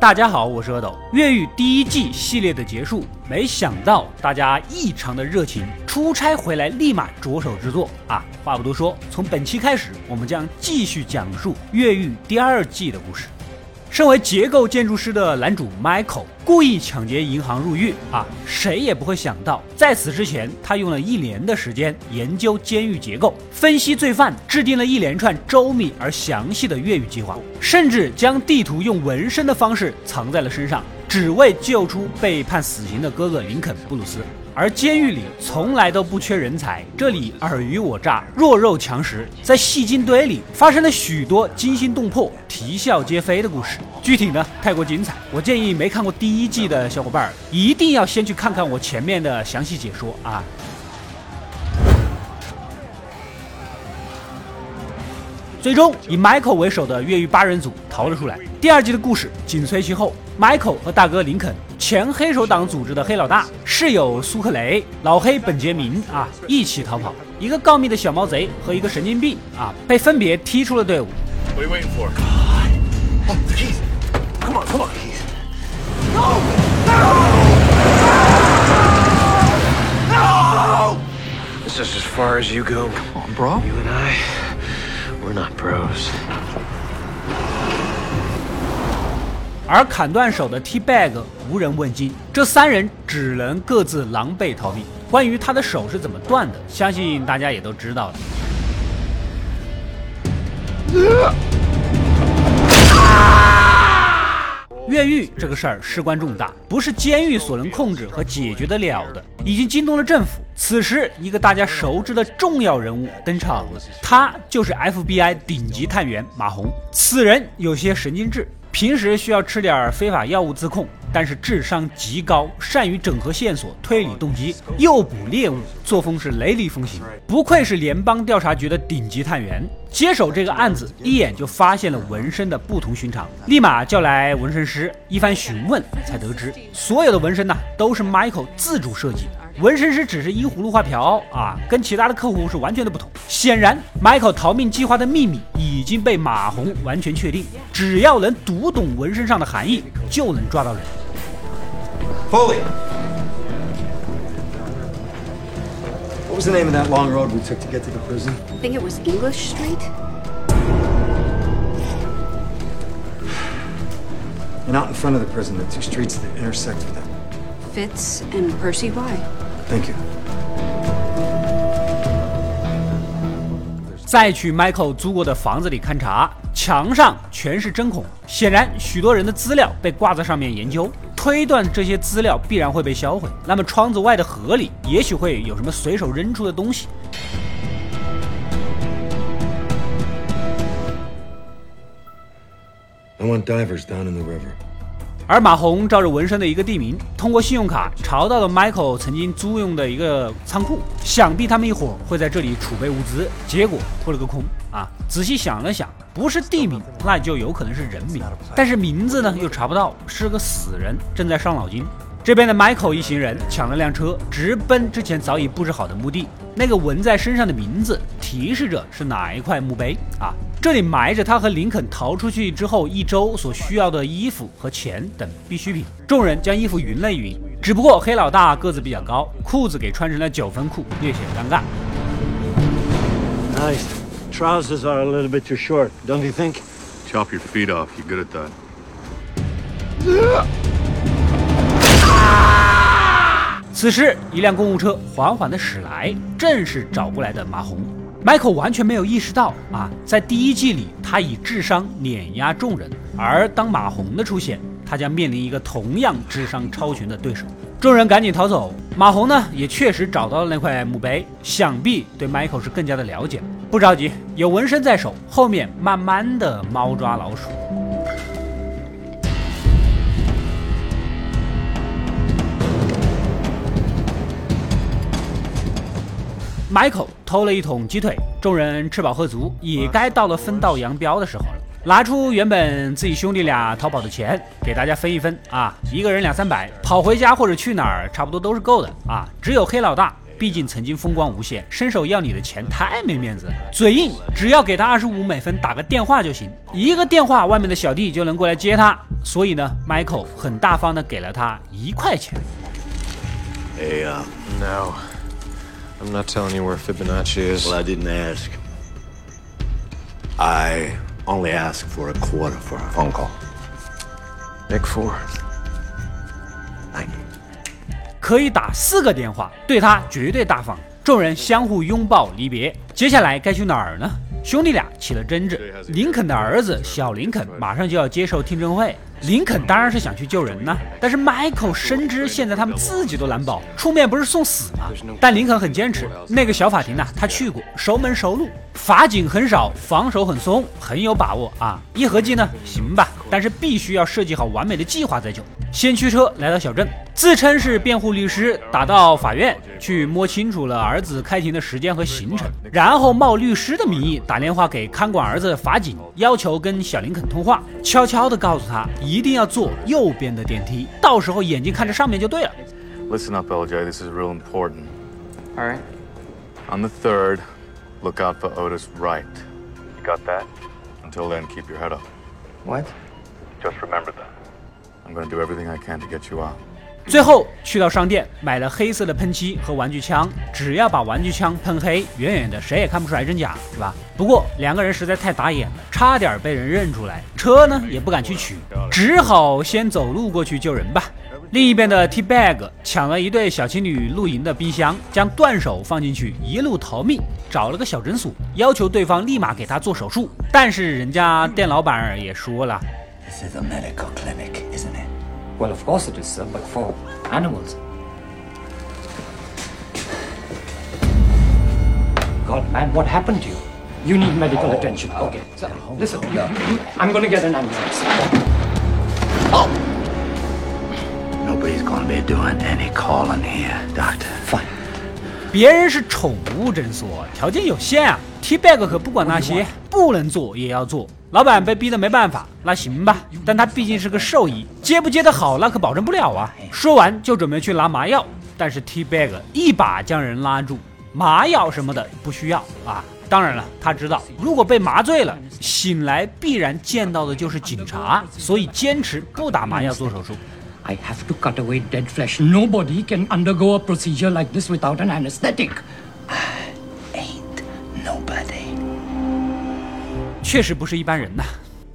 大家好，我是阿斗。越狱第一季系列的结束，没想到大家异常的热情，出差回来立马着手制作啊！话不多说，从本期开始，我们将继续讲述越狱第二季的故事。身为结构建筑师的男主 Michael 故意抢劫银行入狱啊，谁也不会想到，在此之前，他用了一年的时间研究监狱结构，分析罪犯，制定了一连串周密而详细的越狱计划，甚至将地图用纹身的方式藏在了身上，只为救出被判死刑的哥哥林肯·布鲁斯。而监狱里从来都不缺人才，这里尔虞我诈，弱肉强食，在戏精堆里发生了许多惊心动魄、啼笑皆非的故事。具体呢太过精彩，我建议没看过第一季的小伙伴一定要先去看看我前面的详细解说啊。最终以 Michael 为首的越狱八人组逃了出来。第二季的故事紧随其后，Michael 和大哥林肯、前黑手党组织的黑老大、室友苏克雷、老黑本杰明啊一起逃跑。一个告密的小毛贼和一个神经病啊被分别踢出了队伍。Oh! This is as far as you go. Come on, bro. You and I, 而砍断手的 T Bag 无人问津，这三人只能各自狼狈逃命。关于他的手是怎么断的，相信大家也都知道了。越狱这个事儿事关重大，不是监狱所能控制和解决得了的，已经惊动了政府。此时，一个大家熟知的重要人物登场了，他就是 FBI 顶级探员马洪。此人有些神经质。平时需要吃点非法药物自控，但是智商极高，善于整合线索、推理动机、诱捕猎物，作风是雷厉风行，不愧是联邦调查局的顶级探员。接手这个案子，一眼就发现了纹身的不同寻常，立马叫来纹身师，一番询问才得知，所有的纹身呢都是 Michael 自主设计。纹身师只是依葫芦画瓢啊，跟其他的客户是完全的不同。显然，Michael 逃命计划的秘密已经被马红完全确定，只要能读懂纹身上的含义，就能抓到人。Foley. What was the name of that long road we took to get to the prison? I think it was English Street. And out in front of the prison, the two streets that intersect with it. Fitz and Percy Y. Thank you. 再去 Michael 租过的房子里勘察，墙上全是针孔，显然许多人的资料被挂在上面研究，推断这些资料必然会被销毁。那么窗子外的河里，也许会有什么随手扔出的东西。I want divers down in the river. 而马红照着纹身的一个地名，通过信用卡查到了 Michael 曾经租用的一个仓库，想必他们一伙会在这里储备物资。结果扑了个空啊！仔细想了想，不是地名，那就有可能是人名，但是名字呢又查不到，是个死人，正在伤脑筋。这边的 Michael 一行人抢了辆车，直奔之前早已布置好的墓地。那个纹在身上的名字，提示着是哪一块墓碑啊？这里埋着他和林肯逃出去之后一周所需要的衣服和钱等必需品。众人将衣服匀了匀，只不过黑老大个子比较高，裤子给穿成了九分裤，略显尴尬。Nice. Trousers are a little bit too short, don't you think? Chop your feet off. You're good at that. 此时，一辆公务车缓缓的驶来，正是找过来的马红。Michael 完全没有意识到啊，在第一季里，他以智商碾压众人，而当马红的出现，他将面临一个同样智商超群的对手。众人赶紧逃走，马红呢，也确实找到了那块墓碑，想必对 Michael 是更加的了解。不着急，有纹身在手，后面慢慢的猫抓老鼠。Michael 偷了一桶鸡腿，众人吃饱喝足，也该到了分道扬镳的时候了。拿出原本自己兄弟俩逃跑的钱，给大家分一分啊，一个人两三百，跑回家或者去哪儿，差不多都是够的啊。只有黑老大毕竟曾经风光无限，伸手要你的钱太没面子。嘴硬，只要给他二十五美分打个电话就行，一个电话外面的小弟就能过来接他。所以呢，Michael 很大方的给了他一块钱。Hey, no. I'm not telling you where Fibonacci is. Well, I didn't ask. I only asked for a quarter for a phone call. Make four. Thank you. 可以打四个电话，对他绝对大方。众人相互拥抱离别，接下来该去哪儿呢？兄弟俩起了争执。林肯的儿子小林肯马上就要接受听证会，林肯当然是想去救人呐，但是 Michael 深知现在他们自己都难保，出面不是送死吗？但林肯很坚持，那个小法庭呢、他去过，熟门熟路，法警很少，防守很松，很有把握啊。一合计呢，行吧，但是必须要设计好完美的计划再救。先驱车来到小镇，自称是辩护律师，打到法院去摸清楚了儿子开庭的时间和行程，然后冒律师的名义打电话给看管儿子的法警，要求跟小林肯通话，悄悄地告诉他一定要坐右边的电梯，到时候眼睛看着上面就对了。Listen up, LJ. This is real important. All right. On the third, look out for Otis Wright. You got that? Until then, keep your head up. What? Just remember that. I'm gonna do everything I can to get you out. 最后去到商店买了黑色的喷漆和玩具枪，只要把玩具枪喷黑，远远的谁也看不出来真假，是吧？不过两个人实在太打眼了，差点被人认出来，车呢也不敢去取，只好先走路过去救人吧。另一边的 T Bag 抢了一对小情侣露营的冰箱，将断手放进去，一路逃命，找了个小诊所，要求对方立马给他做手术。但是人家店老板也说了，This is a medical clinic, isn't it? Well, of course it is, sir, but for animals. God, man, what happened to you? You need medical attention. Okay, sir, listen. you- you- I'm gonna get an ambulance. Nobody's gonna be doing any calling here, Doctor. Fine. 别人是宠物诊所，条件有限啊。T Bag 可不管那些，不能做也要做。老板被逼得没办法，那行吧。但他毕竟是个兽医，接不接得好，那可保证不了啊。说完就准备去拿麻药，但是 T Bag 一把将人拉住，麻药什么的不需要啊。当然了，他知道如果被麻醉了，醒来必然见到的就是警察，所以坚持不打麻药做手术。I have to cut away dead flesh. Nobody can undergo a procedure like this without an anesthetic. I Ain't nobody. 确实不是一般人呐。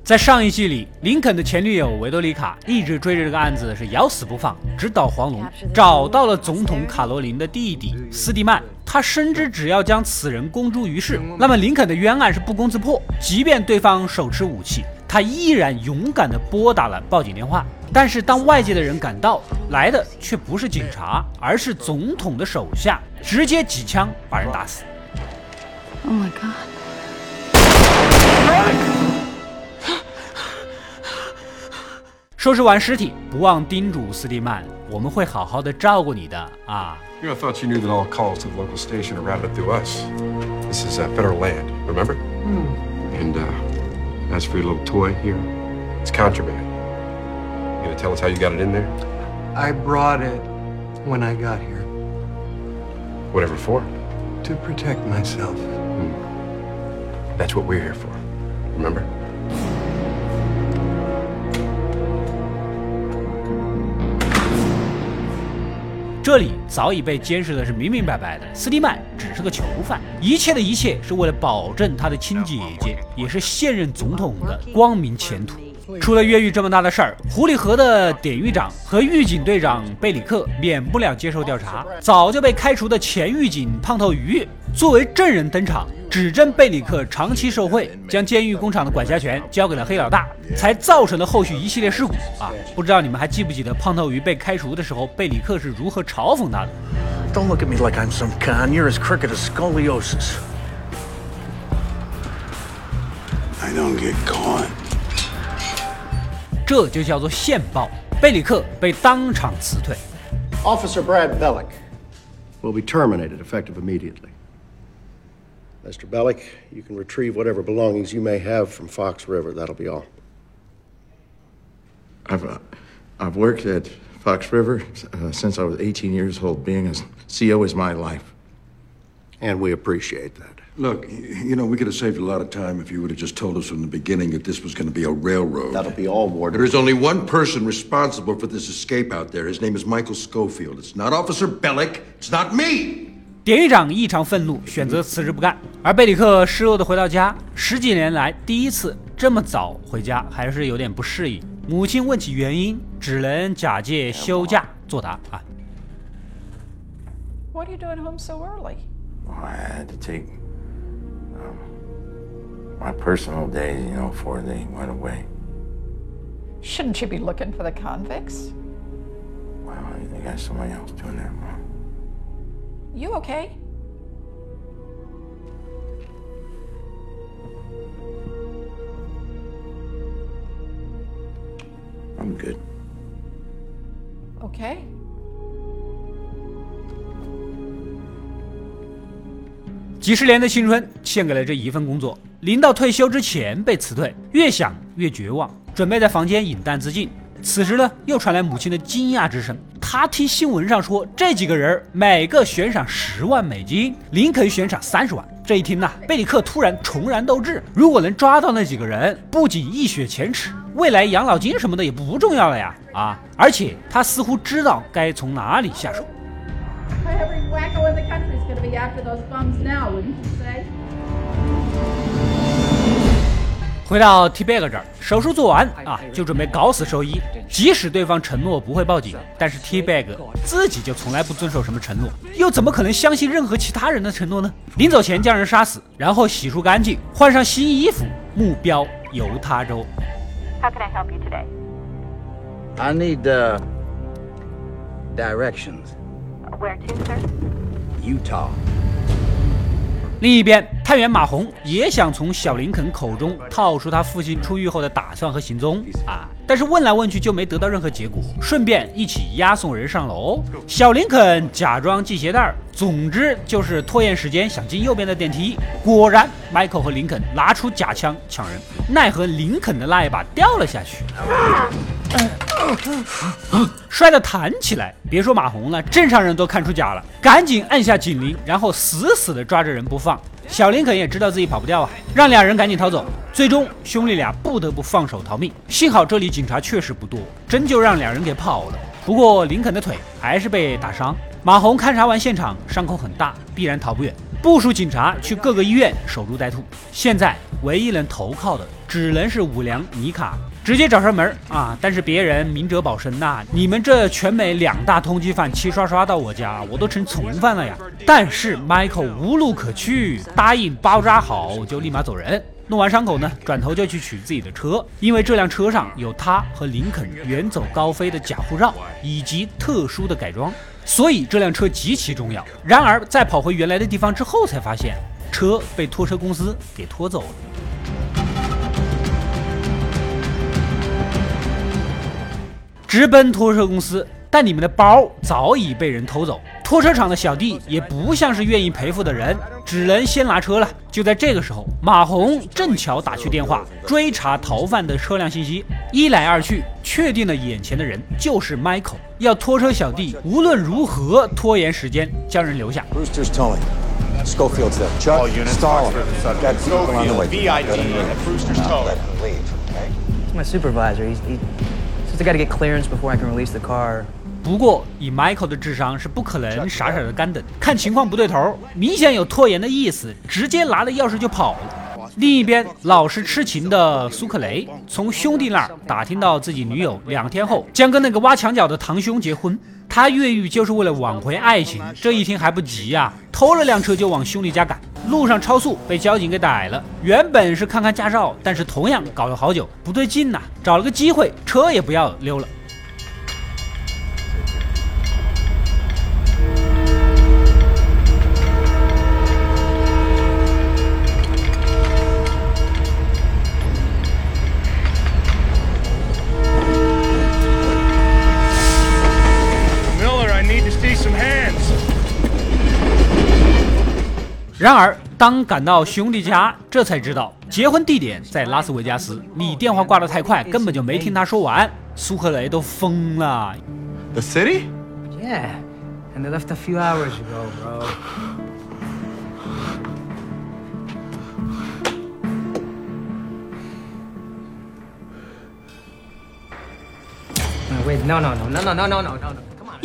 在上一季里，林肯的前女友维多利卡一直追着这个案子是咬死不放，直捣黄龙，找到了总统卡罗琳的弟弟斯蒂曼。他深知只要将此人公诸于世，那么林肯的冤案是不攻自破。即便对方手持武器，他依然勇敢地拨打了报警电话。但是当外界的人赶到，来的却不是警察，而是总统的手下，直接几枪把人打死。Oh my god. 收拾完尸体，不忘叮嘱斯蒂曼：“我们会好好的照顾你的啊。You know, I thought you knew that all calls to the local station are routed through us. This is uh, federal land, remember? And uh, as for your little toy here, it's contraband. You gonna tell us how you got it in there? I brought it when I got here Whatever for. to protect myself. That's what we're here for. Remember? 这里早已被监视的是明明白白的，斯蒂曼只 是个囚犯，一切的一切是为了保证他的亲姐姐，也是现任总统的光明前途。出了越狱这么大的事儿，狐狸河的典狱长和狱警队长贝里克免不了接受调查。早就被开除的前狱警胖头鱼作为证人登场，指证贝里克长期受贿，将监狱工厂的管辖权交给了黑老大，才造成了后续一系列事故啊！不知道你们还记不记得胖头鱼被开除的时候，贝里克是如何嘲讽他的？Don't look at me like I'm some con. You're as crooked as scoliosis. I don't get caught. 这就叫做线报。贝里克被当场辞退。 Officer Brad Bellick. will be terminated effective immediately. Mr. Bellick, you can retrieve whatever belongings you may have from Fox River. That'll be all. I've, uh, I've worked at Fox River uh, since I was 18 years old. Being a CO is my life. and we appreciate that. Look, you know, we could have saved a lot of time if you would have just told us from the beginning that this was going to be a railroad. That'll be all, Warden. There is only one person responsible for this escape out there. His name is Michael Schofield. It's not Officer Bellick. It's not me. 典狱长异常愤怒，选择辞职不干。而贝里克失落的回到家，十几年来第一次这么早回家，还是有点不适应。 母亲问起原因，只能假借休假作答啊。 What are you doing home so early? Oh, I had to take um, my personal days, you know, before they went away. Shouldn't you be looking for the convicts? Well, they got somebody else doing that, Mom. You okay? I'm good. Okay. 几十年的青春献给了这一份工作，临到退休之前被辞退，越想越绝望，准备在房间饮弹自尽。此时呢，又传来母亲的惊讶之声。她听新闻上说，这几个人每个悬赏十万美金，林肯悬赏三十万。这一听呐、贝里克突然重燃斗志，如果能抓到那几个人，不仅一雪前耻，未来养老金什么的也不重要了呀！啊，而且他似乎知道该从哪里下手。回到 T Bag 这儿，手术做完啊，就准备搞死兽医。即使对方承诺不会报警，但是 T Bag 自己就从来不遵守什么承诺，又怎么可能相信任何其他人的承诺呢？临走前将人杀死，然后洗漱干净，换上新衣服，目标犹他州。How can I help you today? I need uh, directions. Where to, sir? Utah. 另一边，探员马红也想从小林肯口中套出他父亲出狱后的打算和行踪啊，但是问来问去就没得到任何结果。顺便一起押送人上楼，小林肯假装系鞋带儿，总之就是拖延时间，想进右边的电梯。果然，Michael 和林肯拿出假枪抢人，奈何林肯的那一把掉了下去。摔得弹起来，别说马红了，正常人都看出假了，赶紧按下警铃，然后死死的抓着人不放。小林肯也知道自己跑不掉啊，让俩人赶紧逃走。最终，兄弟俩不得不放手逃命。幸好这里警察确实不多，真就让两人给跑了。不过林肯的腿还是被打伤。马红勘察完现场，伤口很大，必然逃不远。部署警察去各个医院守株待兔。现在唯一能投靠的，只能是五粮尼卡，直接找上门啊！但是别人明哲保身呐、你们这全美两大通缉犯齐刷刷到我家，我都成从犯了呀！但是 Michael 无路可去，答应包扎好就立马走人。弄完伤口呢，转头就去取自己的车，因为这辆车上有他和林肯远走高飞的假护照以及特殊的改装，所以这辆车极其重要。然而在跑回原来的地方之后，才发现车被拖车公司给拖走了。直奔拖车公司，但你们的包早已被人偷走。拖车厂的小弟也不像是愿意赔付的人，只能先拿车了。就在这个时候，马红正巧打去电话，追查逃犯的车辆信息。一来二去，确定了眼前的人就是 Michael，要拖车小弟无论如何拖延时间，将人留下。Gotta get clearance before I can release the car。不过以 Michael 的智商是不可能傻傻的干等，看情况不对头，明显有拖延的意思，直接拿了钥匙就跑了。另一边，老实痴情的苏克雷从兄弟那儿打听到自己女友两天后将跟那个挖墙脚的堂兄结婚，他越狱就是为了挽回爱情，这一听还不急啊，偷了辆车就往兄弟家赶。路上超速被交警给逮了。原本是看看驾照，但是同样搞了好久，不对劲呐、找了个机会，车也不要溜了。然而当赶到兄弟家，这才知道结婚地点在拉斯维加斯，你电话挂得太快，根本就没听他说完。苏克雷都疯了。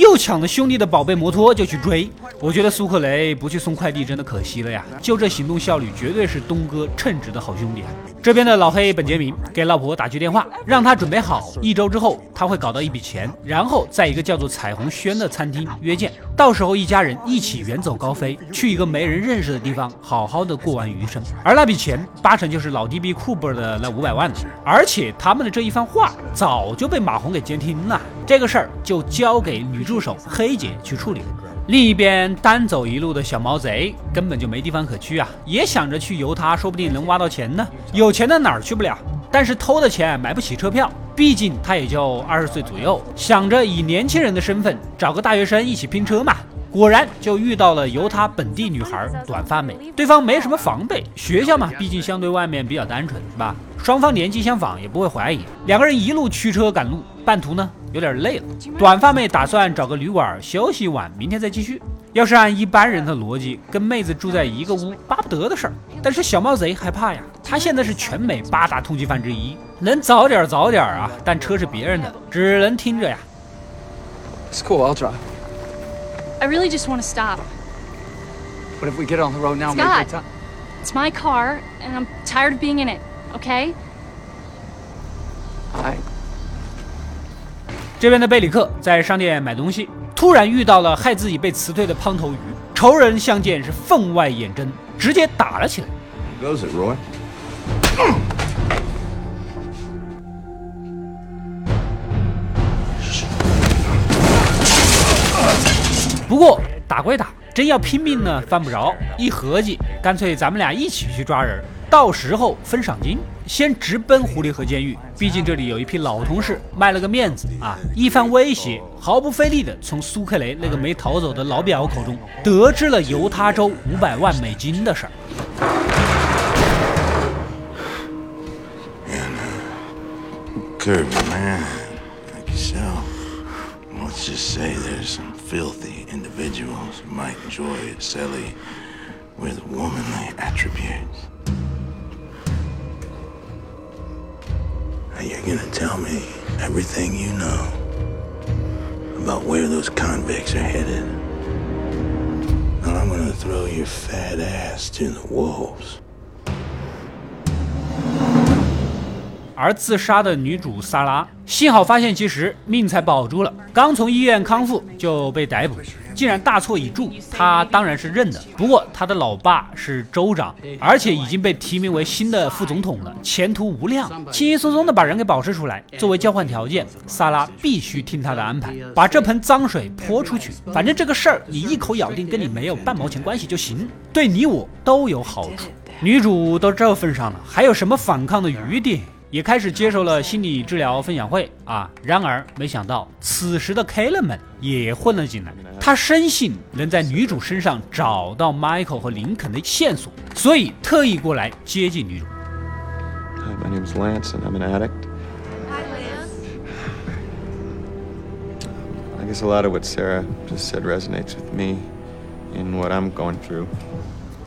又抢了兄弟的宝贝摩托就去追，我觉得苏克雷不去送快递真的可惜了呀！就这行动效率，绝对是东哥称职的好兄弟啊！这边的老黑本杰明给老婆打去电话，让他准备好，一周之后他会搞到一笔钱，然后在一个叫做彩虹轩的餐厅约见，到时候一家人一起远走高飞，去一个没人认识的地方，好好的过完余生。而那笔钱八成就是老弟比库珀的那五百万了，而且他们的这一番话早就被马红给监听了，这个事儿就交给女。助手黑姐去处理。另一边单走一路的小毛贼根本就没地方可去啊，也想着去游他，说不定能挖到钱呢。有钱的哪儿去不了？但是偷的钱买不起车票，毕竟他也就二十岁左右，想着以年轻人的身份找个大学生一起拼车嘛。果然就遇到了犹他本地女孩短发美，对方没什么防备，学校嘛，毕竟相对外面比较单纯，是吧？双方年纪相仿，也不会怀疑。两个人一路驱车赶路，半途呢有点累了，短发妹打算找个旅馆休息一晚，明天再继续。要是按一般人的逻辑，跟妹子住在一个屋，巴不得的事儿。但是小猫贼害怕呀，他现在是全美八大通缉犯之一，能早点早点啊，但车是别人的，只能听着呀。It's cool, I'll drive. I really just want to stop. But if we get on the road now, Scott, it's my car, and I'm tired of being in it. Okay? 这边的贝里克在商店买东西，突然遇到了害自己被辞退的胖头鱼，仇人相见是分外眼真，直接打了起来。Goes it, Roy? 不过打归打，真要拼命呢，犯不着。一合计，干脆咱们俩一起去抓人，到时候分赏金。先直奔狐狸河监狱，毕竟这里有一批老同事，卖了个面子啊！一番威胁，毫不费力的从苏克雷那个没逃走的老表口中得知了犹他州五百万美金的事儿。Let's just say there's some filthy individuals who might enjoy a silly with womanly attributes. Now you're gonna tell me everything you know about where those convicts are headed. And I'm gonna throw your fat ass to the wolves. 而自杀的女主萨拉，幸好发现及时，命才保住了。刚从医院康复就被逮捕， 既然大错已著。他当然是认的，不过他的老爸是州长，而且已经被提名为新的副总统了，前途无量。轻轻松松的把人给保释出来，作为交换条件，萨拉必须听他的安排，把这盆脏水泼出去。反正这个事儿你一口咬定跟你没有半毛钱关系就行，对你我都有好处。女主都这份上了，还有什么反抗的余地？也开始接受了心理治疗分享会啊，然而没想到此时的 Kalen 们也混了进来。他深信能在女主身上找到 Michael 和林肯的线索，所以特意过来接近女主。Hi, my name's Lance, and I'm an addict. Hi, Lance. I guess a lot of what Sarah just said resonates with me in what I'm going through.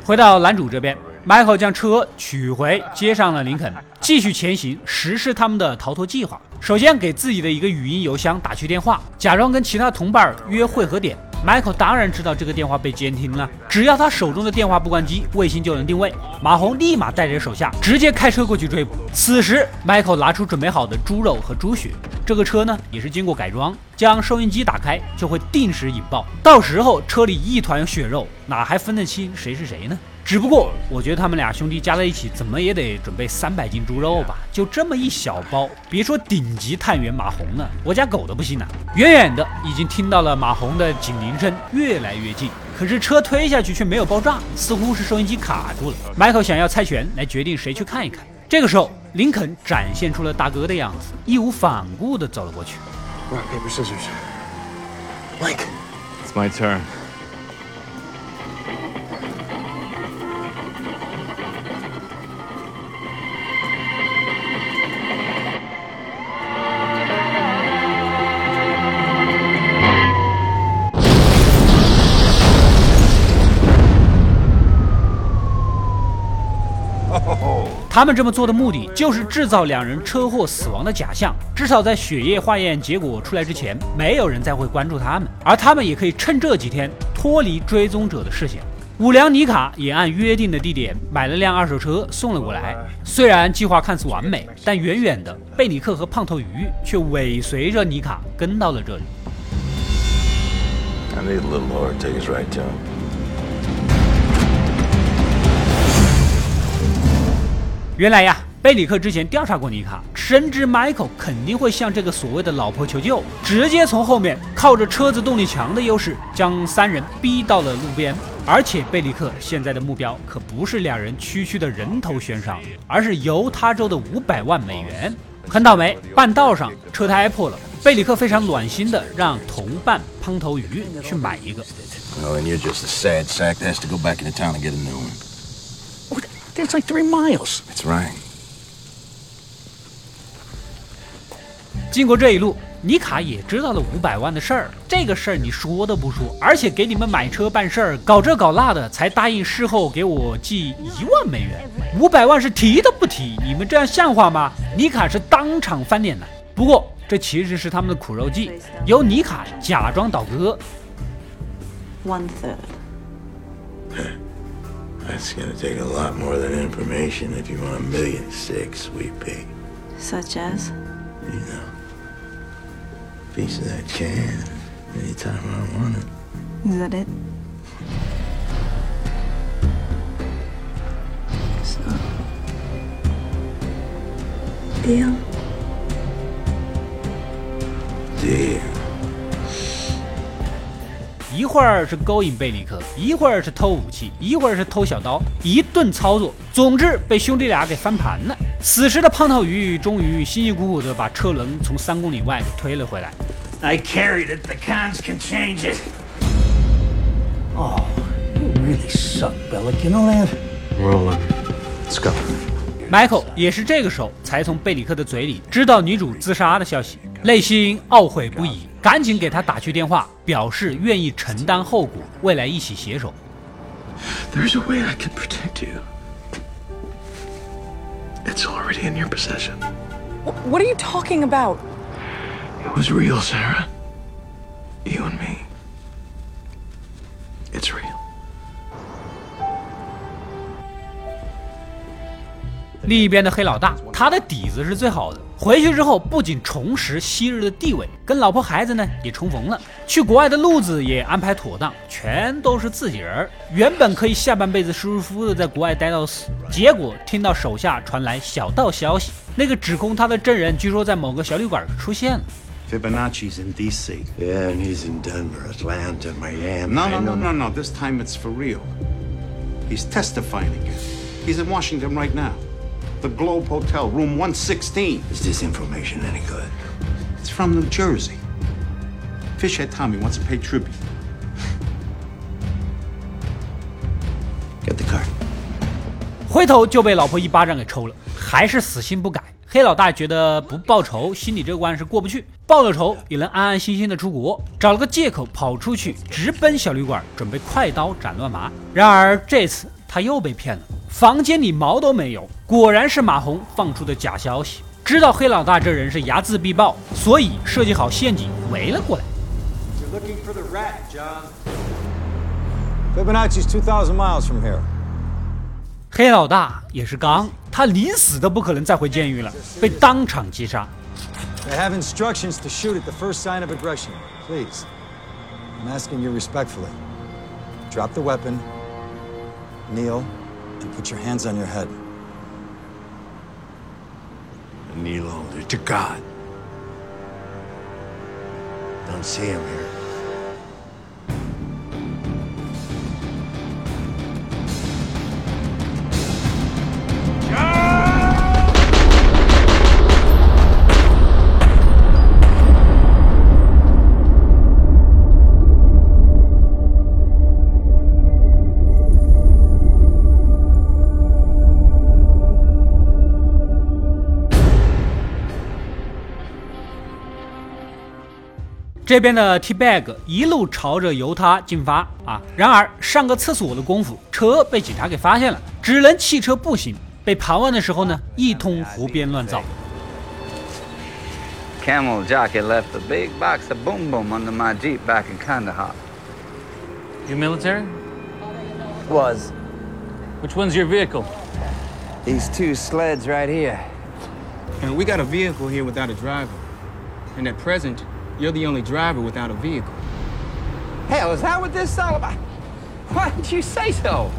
回到男主这边，Michael 将车取回，接上了林肯。继续前行，实施他们的逃脱计划。首先给自己的一个语音邮箱打去电话，假装跟其他同伴约汇合点。Michael 当然知道这个电话被监听了，只要他手中的电话不关机，卫星就能定位。马红立马带着手下直接开车过去追捕。此时，Michael 拿出准备好的猪肉和猪血，这个车呢也是经过改装，将收音机打开就会定时引爆，到时候车里一团血肉，哪还分得清谁是谁呢？只不过，我觉得他们俩兄弟加在一起，怎么也得准备三百斤猪肉吧？就这么一小包，别说顶级探员马红了，我家狗都不信呐！远远的已经听到了马红的警铃声越来越近，可是车推下去却没有爆炸，似乎是收音机卡住了。Michael 想要猜拳来决定谁去看一看。这个时候，林肯展现出了大哥的样子，义无反顾地走了过去。Rock paper scissors. Mike, It's my turn. 他们这么做的目的就是制造两人车祸死亡的假象，至少在血液化验结果出来之前，没有人再会关注他们，而他们也可以趁这几天脱离追踪者的视线。五良尼卡也按约定的地点买了辆二手车送了过来。虽然计划看似完美，但远远的贝里克和胖头鱼却尾随着尼卡跟到了这里。原来呀，贝里克之前调查过尼卡，深知 Michael 肯定会向这个所谓的老婆求救，直接从后面靠着车子动力强的优势，将三人逼到了路边。而且贝里克现在的目标可不是两人区区的人头悬赏，而是犹他州的五百万美元。很倒霉，半道上车胎破了，贝里克非常暖心的让同伴胖头鱼去买一个。It's like three miles. That's right. 经过这一路，尼卡也知道了五百万的事儿。这个事儿你说都不说，而且给你们买车办事儿，搞这搞那的，才答应事后给我寄一万美元。五百万是提都不提，你们这样像话吗？尼卡是当场翻脸的。不过这其实是他们的苦肉计，由尼卡假装倒戈。One third. That's gonna take a lot more than information if you want a million six, sweet pea. Such as? You know. Piece of that can anytime I want it. Is that it? So. Deal? Deal. 一会儿是勾引贝里克，一会儿是偷武器，一会儿是偷小刀，一顿操作，总之被兄弟俩给翻盘了。此时的胖头鱼终于辛辛苦苦的把车轮从三公里外给推了回来。I carried it. The cons can change it. Oh, you really suck, Bellick. You know that? Well, uh, let's go. Michael 也是这个时候才从贝里克的嘴里知道女主自杀的消息，内心懊悔不已，赶紧给他打去电话，表示愿意承担后果，未来一起携手。There's a way I can protect you. It's already in your possession. What are you talking about? It was real, Sarah. You and me. It's real. 另一边的黑老大，他的底子是最好的。回去之后，不仅重拾昔日的地位，跟老婆孩子呢也重逢了。去国外的路子也安排妥当，全都是自己人儿。原本可以下半辈子舒舒服服的在国外待到死，结果听到手下传来小道消息，那个指控他的证人据说在某个小旅馆出现了。Fibonacci's in D.C. Yeah, and he's in Denver, Atlanta, Miami. No, no, no, no, no. This time it's for real. He's testifying again. He's in Washington right now. The Globe Hotel, room 116. Is this information any good? It's from New Jersey. Fishhead Tommy wants to pay tribute. Get the car. 回头就被老婆一巴掌给抽了，还是死心不改。黑老大觉得不报仇，心里这关是过不去；报了仇，也能安安心心的出国。找了个借口跑出去，直奔小旅馆，准备快刀斩乱麻。然而这次他又被骗了，房间里毛都没有，果然是马红放出的假消息。知道黑老大这人是睚眦必报，所以设计好陷阱围了过来。You're looking for the rat, John. Fibonacci's 2,000 miles from here. 黑老大也是刚，他临死都不可能再回监狱了，被当场击杀。They have instructions to shoot at the first sign of aggression. Please. I'm asking you respectfully. Drop the weapon, kneel, and put your hands on your head. Kneel over to God. Don't see him here. 这边的 T Bag 一路朝着犹他进发啊！然而上个厕所的功夫，车被警察给发现了，只能弃车步行。被盘问的时候呢，一通胡编乱造。Camel jockey left a big box of boom boom under my Jeep back in Kandahar. You military? Was. Which one's your vehicle? These two sleds right here. And we got a vehicle here without a driver. And at present, you're the only driver without a vehicle. Hell, is that what this is all about? Why didn't you say so?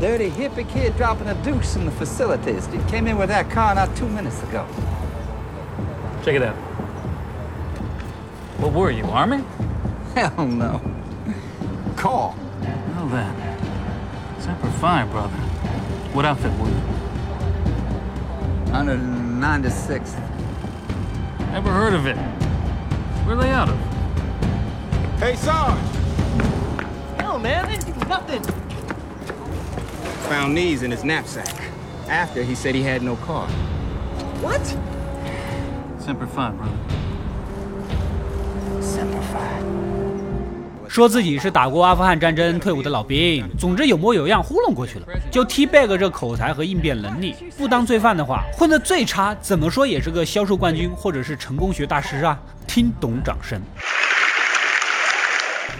Dirty hippie kid dropping a deuce in the facilities. He came in with that car not two minutes ago. Check it out. What were you, Army? Hell no. Call. Well then. Semper Fi, brother. What outfit were you? 196th. Never heard of it. Where are they out of? Hey, Sarge! Hell, man, they didn't do nothing. Found these in his knapsack. After he said he had no car. What? Semper Fi, brother. Semper Fi. 说自己是打过阿富汗战争退伍的老兵，总之有模有样糊弄过去了。就 T Bag 这口才和应变能力，不当罪犯的话，混得最差，怎么说也是个销售冠军或者是成功学大师啊！听懂掌声。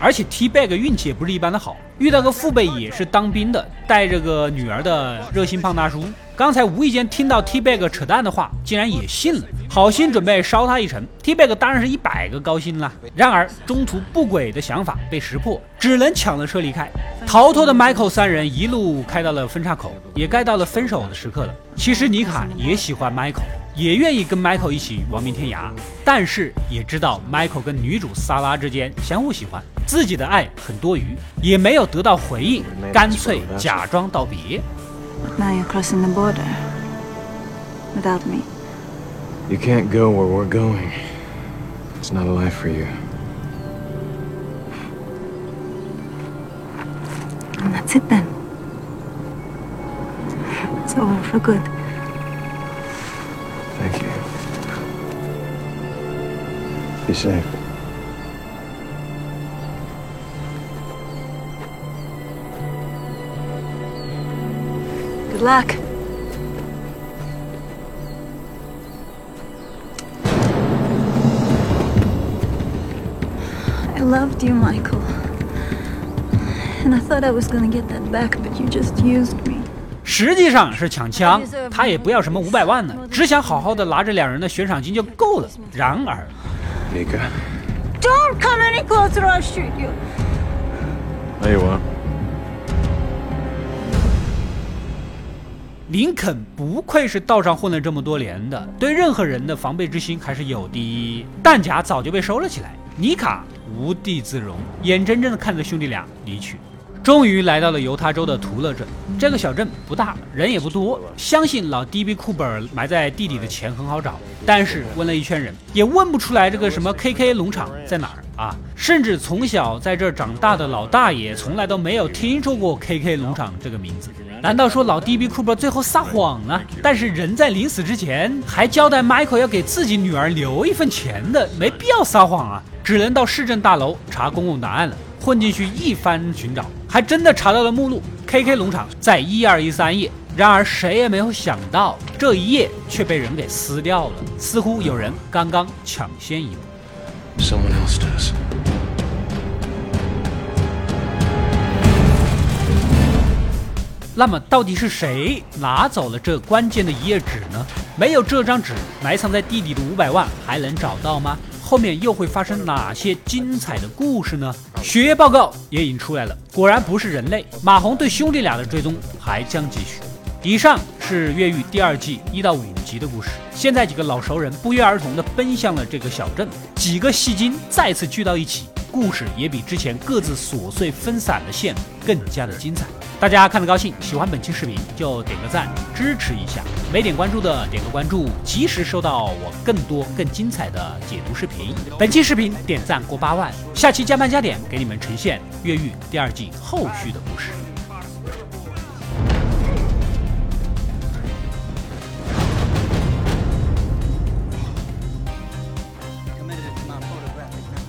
而且 T Bag 运气也不是一般的好，遇到个父辈也是当兵的，带着个女儿的热心胖大叔。刚才无意间听到 T Bag 扯淡的话，竟然也信了，好心准备捎他一程。T Bag 当然是一百个高兴啦。然而中途不轨的想法被识破，只能抢了车离开。逃脱的 Michael 三人一路开到了分岔口，也该到了分手的时刻了。其实妮卡也喜欢 Michael，也愿意跟 Michael 一起亡命天涯，但是也知道 Michael 跟女主萨拉之间相互喜欢，自己的爱很多余，也没有得到回应，干脆假装道别。Now you're crossing the border. Without me. You can't go where we're going. It's not a life for you. And that's it then. It's over for good. Thank you. Be safe. Good luck. Loved you, Michael. And I thought I was gonna get that back, but you just used me. 实际上是抢枪，他也不要什么五百万呢，只想好好的拿着两人的悬赏金就够了。然而，Nika, Don't come any closer I'll shoot you. no you won't. 林肯不愧是道上混了这么多年的，对任何人的防备之心还是有的。弹夹早就被收了起来，尼卡无地自容，眼睁睁地看着兄弟俩离去。终于来到了犹他州的图勒镇，这个小镇不大，人也不多。相信老 DB 库本埋在地里的钱很好找，但是问了一圈人，也问不出来这个什么 KK 农场在哪儿啊！甚至从小在这儿长大的老大爷，从来都没有听说过 KK 农场这个名字。难道说老 DB Cooper 最后撒谎了？但是人在临死之前还交代 Michael 要给自己女儿留一份钱的，没必要撒谎啊！只能到市政大楼查公共档案了。混进去一番寻找，还真的查到了目录，KK 农场在一二一三页。然而谁也没有想到，这一页却被人给撕掉了，似乎有人刚刚抢先一步。Someone else does. 那么到底是谁拿走了这关键的一页纸呢？没有这张纸，埋藏在地底的五百万还能找到吗？后面又会发生哪些精彩的故事呢？血液报告也已经出来了，果然不是人类。马红对兄弟俩的追踪还将继续。以上是《越狱》第二季一到五集的故事。现在几个老熟人不约而同地奔向了这个小镇，几个戏精再次聚到一起，故事也比之前各自琐碎分散的线更加的精彩。大家看得高兴，喜欢本期视频就点个赞支持一下，没点关注的点个关注，及时收到我更多更精彩的解读视频。本期视频点赞过八万，下期加班加点给你们呈现《越狱》第二季后续的故事。